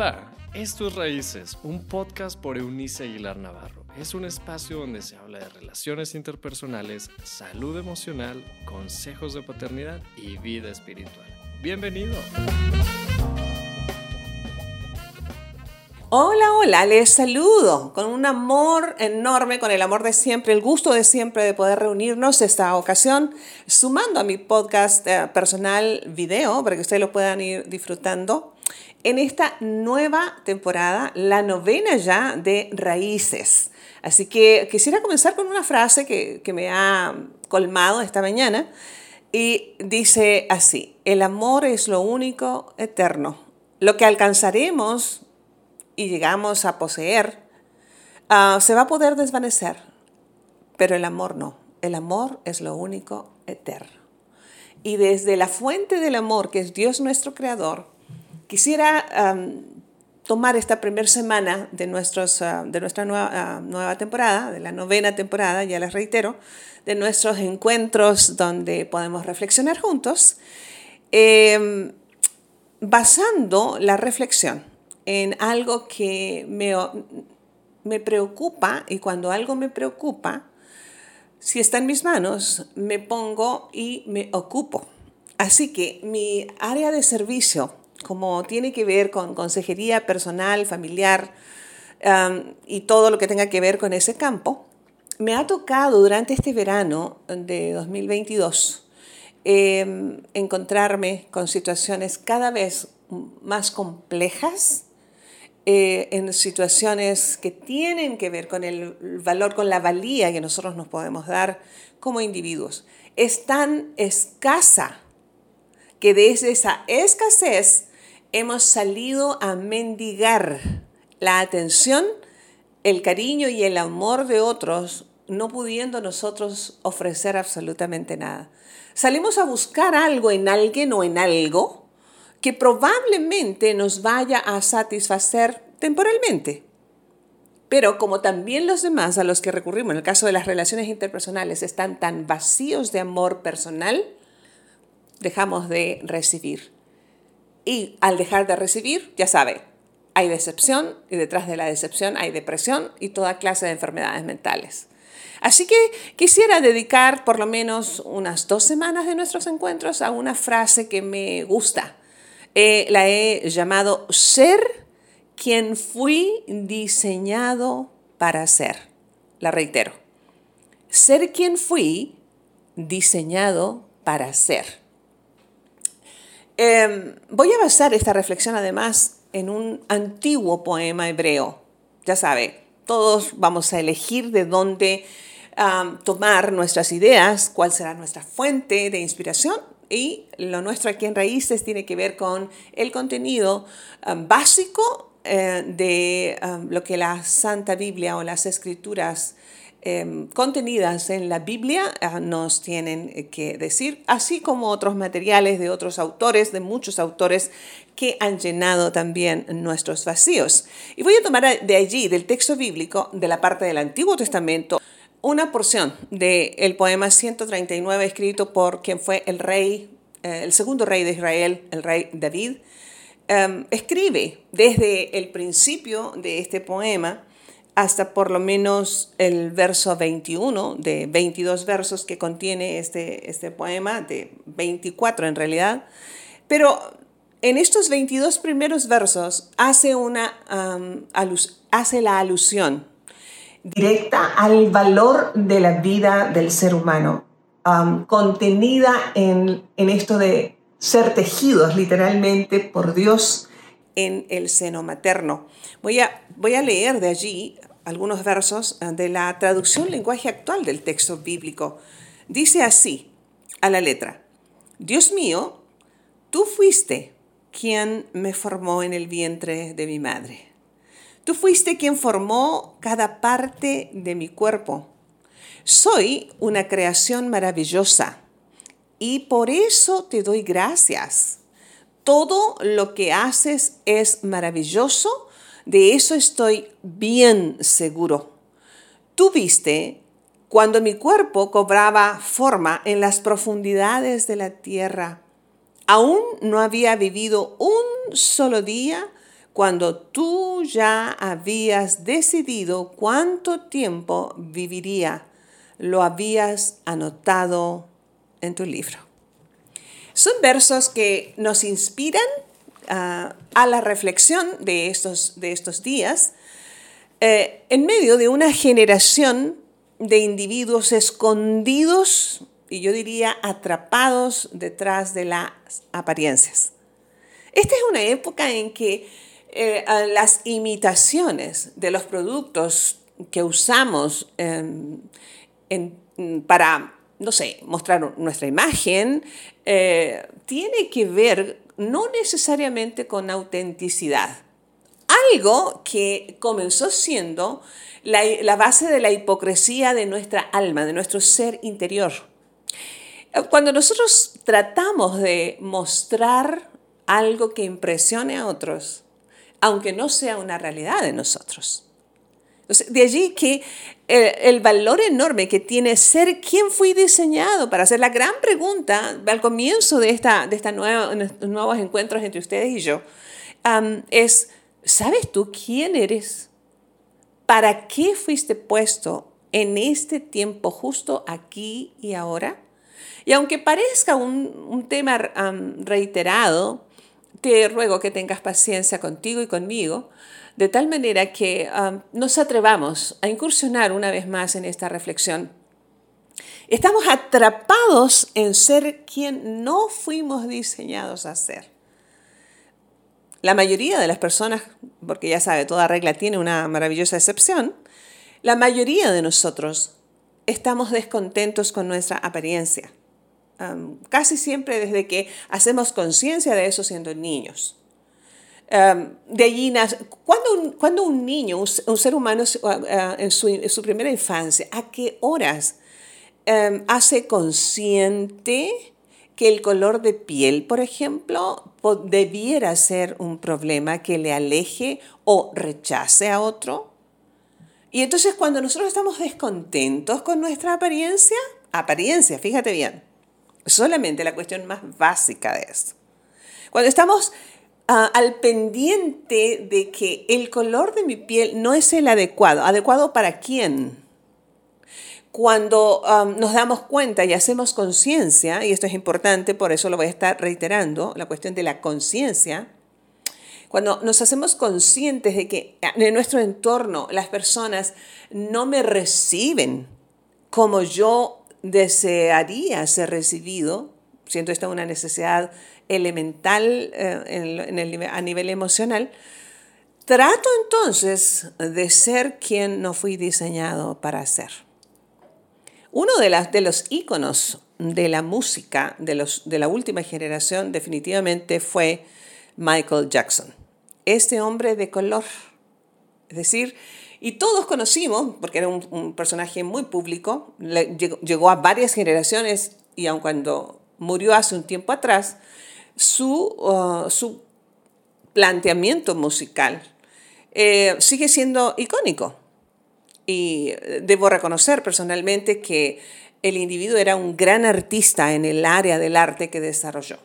Hola, esto es Raíces, un podcast por Eunice Aguilar Navarro. Es un espacio donde se habla de relaciones interpersonales, salud emocional, consejos de paternidad y vida espiritual. Bienvenido. Hola, hola, les saludo con un amor enorme, con el amor de siempre, el gusto de siempre de poder reunirnos esta ocasión, sumando a mi podcast eh, personal video para que ustedes lo puedan ir disfrutando en esta nueva temporada, la novena ya de Raíces. Así que quisiera comenzar con una frase que, que me ha colmado esta mañana y dice así, el amor es lo único eterno. Lo que alcanzaremos y llegamos a poseer uh, se va a poder desvanecer, pero el amor no. El amor es lo único eterno. Y desde la fuente del amor, que es Dios nuestro Creador, Quisiera tomar esta primera semana de, nuestros, ah, de nuestra nueva, ah, nueva temporada, de la novena temporada, ya les reitero, de nuestros encuentros donde podemos reflexionar juntos, em, basando la reflexión en algo que me, me preocupa y cuando algo me preocupa, si está en mis manos, me pongo y me ocupo. Así que mi área de servicio como tiene que ver con consejería personal, familiar y todo lo que tenga que ver con ese campo, me ha tocado durante este verano de 2022 em, encontrarme con situaciones cada vez más complejas, eh, en situaciones que tienen que ver con el valor, con la valía que nosotros nos podemos dar como individuos. Es tan escasa que desde esa escasez hemos salido a mendigar la atención, el cariño y el amor de otros, no pudiendo nosotros ofrecer absolutamente nada. Salimos a buscar algo en alguien o en algo que probablemente nos vaya a satisfacer temporalmente. Pero como también los demás a los que recurrimos, en el caso de las relaciones interpersonales, están tan vacíos de amor personal, dejamos de recibir. Y al dejar de recibir, ya sabe, hay decepción y detrás de la decepción hay depresión y toda clase de enfermedades mentales. Así que quisiera dedicar por lo menos unas dos semanas de nuestros encuentros a una frase que me gusta. Eh, la he llamado ser quien fui diseñado para ser. La reitero. Ser quien fui diseñado para ser. Em, voy a basar esta reflexión además en un antiguo poema hebreo. Ya sabe, todos vamos a elegir de dónde tomar nuestras ideas, cuál será nuestra fuente de inspiración y lo nuestro aquí en Raíces tiene que ver con el contenido básico eh, de lo que la Santa Biblia o las escrituras Em, contenidas en la Biblia ah, nos tienen eh, que decir, así como otros materiales de otros autores, de muchos autores que han llenado también nuestros vacíos. Y voy a tomar de allí, del texto bíblico, de la parte del Antiguo Testamento, una porción del poema 139 escrito por quien fue el rey, eh, el segundo rey de Israel, el rey David. Em, escribe desde el principio de este poema hasta por lo menos el verso 21 de 22 versos que contiene este, este poema, de 24 en realidad. Pero en estos 22 primeros versos hace, una, hace la alusión directa al valor de la vida del ser humano, contenida en, en esto de ser tejidos literalmente por Dios en el seno materno. Voy a, voy a leer de allí algunos versos eh, de la traducción lenguaje actual del texto bíblico. Dice así, a la letra, Dios mío, tú fuiste quien me formó en el vientre de mi madre. Tú fuiste quien formó cada parte de mi cuerpo. Soy una creación maravillosa y por eso te doy gracias. Todo lo que haces es maravilloso de eso estoy bien seguro. Tú viste cuando mi cuerpo cobraba forma en las profundidades de la tierra. Aún no había vivido un solo día cuando tú ya habías decidido cuánto tiempo viviría. Lo habías anotado en tu libro. Son versos que nos inspiran ah, a la reflexión de estos, de estos días eh, en medio de una generación de individuos escondidos y yo diría atrapados detrás de las apariencias. Esta es una época en que eh, las imitaciones de los productos que usamos para, no sé, mostrar nuestra imagen, eh, tiene que ver no necesariamente con autenticidad. Algo que comenzó siendo la base de la hipocresía de nuestra alma, de nuestro ser interior. Cuando nosotros tratamos de mostrar algo que impresione a otros, aunque no sea una realidad de nosotros. De allí que el, valor enorme que tiene ser quien fui diseñado para hacer la gran pregunta al comienzo de, esta, de esta nueva, nuevos encuentros entre ustedes y yo, es, ¿sabes tú quién eres? ¿Para qué fuiste puesto en este tiempo justo aquí y ahora? Y aunque parezca un, un tema reiterado, te ruego que tengas paciencia contigo y conmigo, de tal manera que um, nos atrevamos a incursionar una vez más en esta reflexión. Estamos atrapados en ser quien no fuimos diseñados a ser. La mayoría de las personas, porque ya sabe, toda regla tiene una maravillosa excepción, la mayoría de nosotros estamos descontentos con nuestra apariencia casi siempre desde que hacemos conciencia de eso siendo niños. De allí cuando un, cuando un niño, un, ser humano ah, ah, en, su, primera infancia, ¿a qué horas hace consciente que el color de piel, por ejemplo, debiera ser un problema que le aleje o rechace a otro? Y entonces cuando nosotros estamos descontentos con nuestra apariencia, apariencia, fíjate bien, solamente la cuestión más básica de esto. Cuando estamos ah, al pendiente de que el color de mi piel no es el adecuado, adecuado para quién. Cuando nos damos cuenta y hacemos conciencia, y esto es importante, por eso lo voy a estar reiterando, la cuestión de la conciencia, cuando nos hacemos conscientes de que en nuestro entorno las personas no me reciben como yo desearía ser recibido, siento esta una necesidad elemental eh, a nivel emocional, trato entonces de ser quien no fui diseñado para ser. Uno de, las, de los íconos de la música de, los, de la última generación definitivamente fue Michael Jackson, este hombre de color. Es decir, y todos conocimos, porque era un, personaje muy público, llegó, a varias generaciones y aun cuando murió hace un tiempo atrás, su, uh, su planteamiento musical eh, sigue siendo icónico. Y debo reconocer personalmente que el individuo era un gran artista en el área del arte que desarrolló.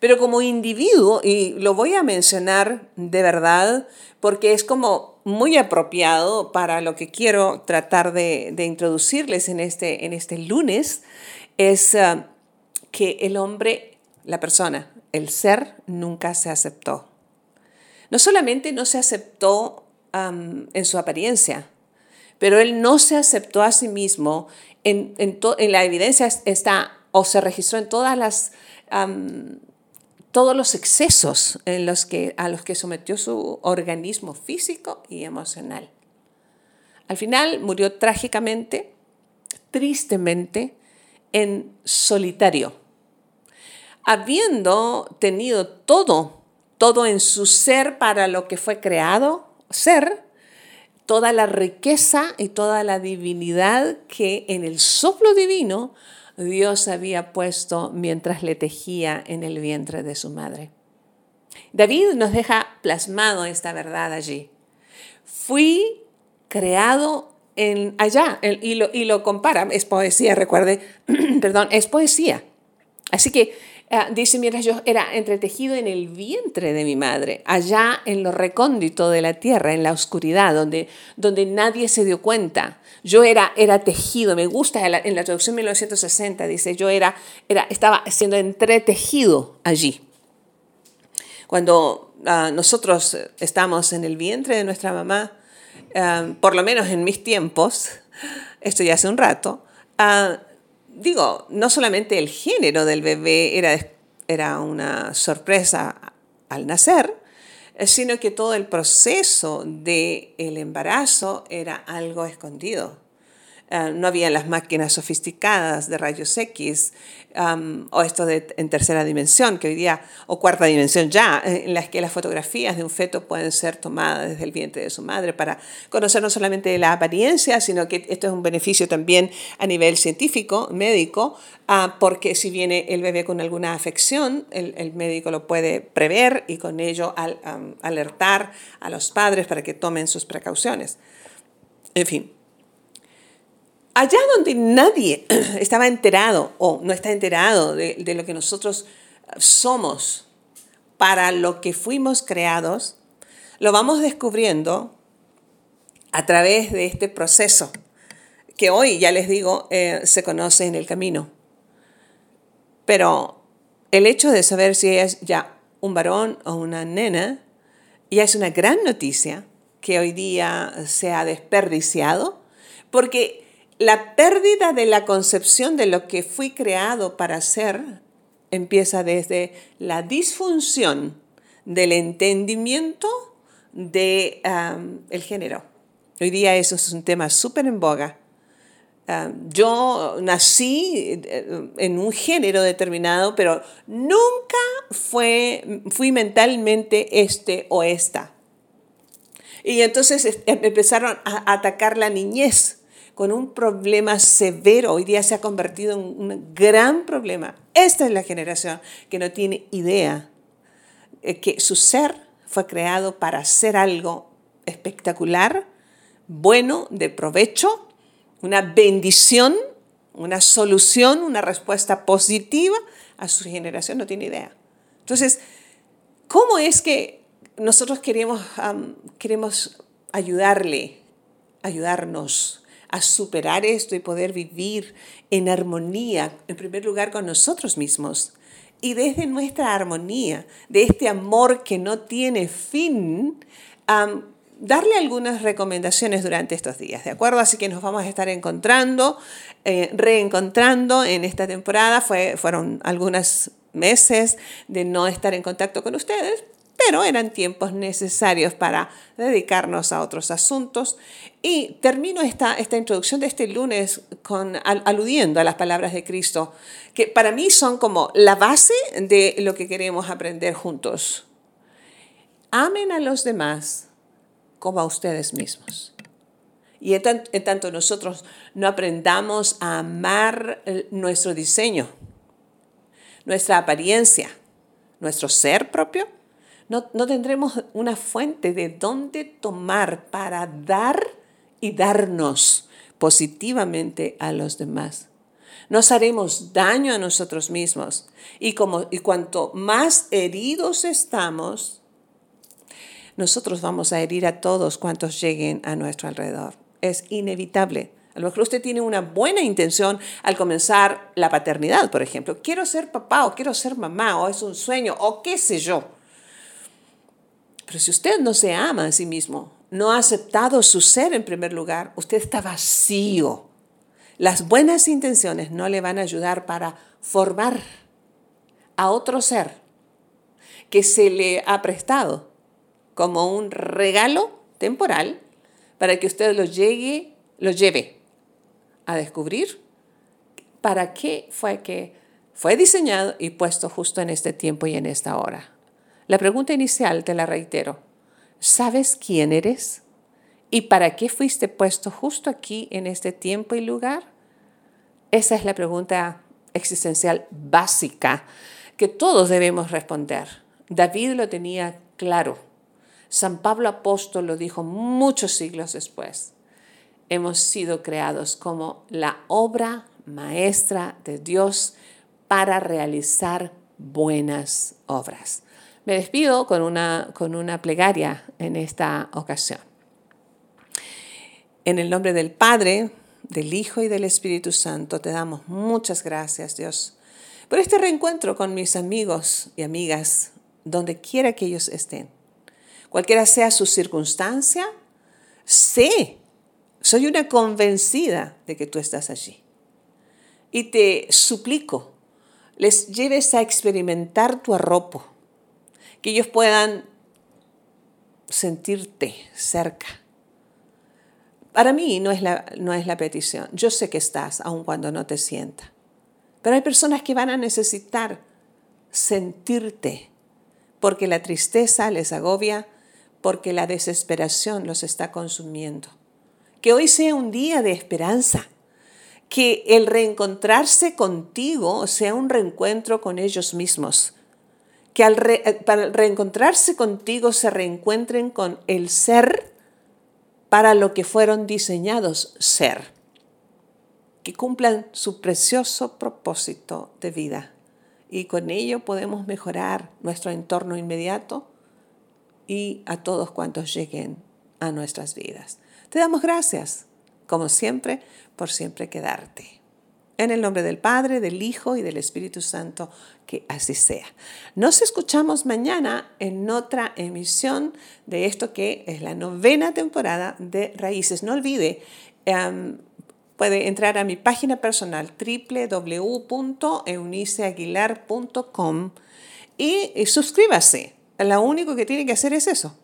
Pero como individuo, y lo voy a mencionar de verdad, porque es como muy apropiado para lo que quiero tratar de, introducirles en este, en este lunes, es ah, que el hombre, la persona, el ser, nunca se aceptó. No solamente no se aceptó en su apariencia, pero él no se aceptó a sí mismo. En, la evidencia está o se registró en todas las todos los excesos a los que sometió su organismo físico y emocional. Al final murió trágicamente, tristemente, en solitario, habiendo tenido todo, todo en su ser para lo que fue creado ser, toda la riqueza y toda la divinidad que en el soplo divino Dios había puesto mientras le tejía en el vientre de su madre. David nos deja plasmado esta verdad allí. Fui creado en allá y, lo, y lo compara, es poesía, recuerde, perdón, es poesía. Así que Ah, dice, mientras yo era entretejido en el vientre de mi madre, allá en lo recóndito de la tierra, en la oscuridad, donde, donde nadie se dio cuenta. Yo era, era tejido, me gusta en la, traducción 1960, dice, yo era, era, estaba siendo entretejido allí. Cuando ah, nosotros estamos en el vientre de nuestra mamá, ah, por lo menos en mis tiempos, esto ya hace un rato, digo, no solamente el género del bebé era, era una sorpresa al nacer, sino que todo el proceso del el embarazo era algo escondido. Ah, no había las máquinas sofisticadas de rayos X o esto de, en tercera dimensión, que hoy día, o cuarta dimensión ya, en las que las fotografías de un feto pueden ser tomadas desde el vientre de su madre para conocer no solamente la apariencia, sino que esto es un beneficio también a nivel científico, médico, ah, porque si viene el bebé con alguna afección, el, médico lo puede prever y con ello al, alertar a los padres para que tomen sus precauciones. En fin, allá donde nadie estaba enterado o no está enterado de, lo que nosotros somos para lo que fuimos creados, lo vamos descubriendo a través de este proceso que hoy, ya les digo, eh, se conoce en el camino. Pero el hecho de saber si es ya un varón o una nena, ya es una gran noticia que hoy día se ha desperdiciado, porque la pérdida de la concepción de lo que fui creado para ser empieza desde la disfunción del entendimiento del el género. Hoy día eso es un tema súper en boga. yo nací eh, en un género determinado, pero nunca fui mentalmente este o esta. Y entonces empezaron a atacar la niñez con un problema severo. Hoy día se ha convertido en un gran problema. Esta es la generación que no tiene idea eh, que su ser fue creado para hacer algo espectacular, bueno, de provecho, una bendición, una solución, una respuesta positiva a su generación. No tiene idea. Entonces, ¿cómo es que nosotros queremos, queremos ayudarle, ayudarnos a superar esto y poder vivir en armonía, en primer lugar con nosotros mismos. Y desde nuestra armonía, de este amor que no tiene fin, darle algunas recomendaciones durante estos días, ¿de acuerdo? Así que nos vamos a estar encontrando, eh, reencontrando en esta temporada. Fue, fueron algunos meses de no estar en contacto con ustedes, pero eran tiempos necesarios para dedicarnos a otros asuntos. Y termino esta, esta introducción de este lunes con, aludiendo a las palabras de Cristo, que para mí son como la base de lo que queremos aprender juntos. Amen a los demás como a ustedes mismos. Y en tanto nosotros no aprendamos a amar nuestro diseño, nuestra apariencia, nuestro ser propio, no, tendremos una fuente de dónde tomar para dar y darnos positivamente a los demás. Nos haremos daño a nosotros mismos y, como, y cuanto más heridos estamos, nosotros vamos a herir a todos cuantos lleguen a nuestro alrededor. Es inevitable. A lo mejor usted tiene una buena intención al comenzar la paternidad, por ejemplo. Quiero ser papá o quiero ser mamá o es un sueño o qué sé yo. Pero si usted no se ama a sí mismo, no ha aceptado su ser en primer lugar, usted está vacío. Las buenas intenciones no le van a ayudar para formar a otro ser que se le ha prestado como un regalo temporal para que usted lo llegue, lo lleve a descubrir para qué fue que fue diseñado y puesto justo en este tiempo y en esta hora. La pregunta inicial te la reitero. ¿Sabes quién eres? ¿Y para qué fuiste puesto justo aquí en este tiempo y lugar? Esa es la pregunta existencial básica que todos debemos responder. David lo tenía claro. San Pablo Apóstol lo dijo muchos siglos después. Hemos sido creados como la obra maestra de Dios para realizar buenas obras. Me despido con una, con una plegaria en esta ocasión. En el nombre del Padre, del Hijo y del Espíritu Santo, te damos muchas gracias, Dios, por este reencuentro con mis amigos y amigas, donde quiera que ellos estén. Cualquiera sea su circunstancia, sé, soy una convencida de que tú estás allí. Y te suplico, les lleves a experimentar tu arropo, que ellos puedan sentirte cerca para mí no es, la, no es la petición. Yo sé que estás, aun cuando no te sienta. Pero hay personas que van a necesitar sentirte, porque la tristeza les agobia, porque la desesperación los está consumiendo. Que hoy sea un día de esperanza, que el reencontrarse contigo sea un reencuentro con ellos mismos, que al para reencontrarse contigo se reencuentren con el ser para lo que fueron diseñados ser, que cumplan su precioso propósito de vida. Y con ello podemos mejorar nuestro entorno inmediato y a todos cuantos lleguen a nuestras vidas. Te damos gracias, como siempre, por siempre quedarte. En el nombre del Padre, del Hijo y del Espíritu Santo, que así sea. Nos escuchamos mañana en otra emisión de esto que es la novena temporada de Raíces. No olvide, em, puede entrar a mi página personal www.euniceaguilar.com y, y suscríbase. Lo único que tiene que hacer es eso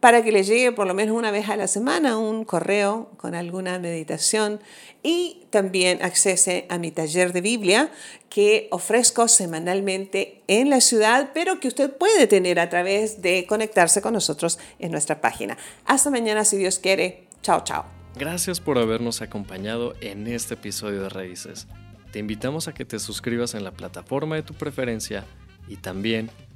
para que le llegue por lo menos una vez a la semana un correo con alguna meditación y también accese a mi taller de Biblia que ofrezco semanalmente en la ciudad, pero que usted puede tener a través de conectarse con nosotros en nuestra página. Hasta mañana si Dios quiere. Chao, chao. Gracias por habernos acompañado en este episodio de Raíces. Te invitamos a que te suscribas en la plataforma de tu preferencia y también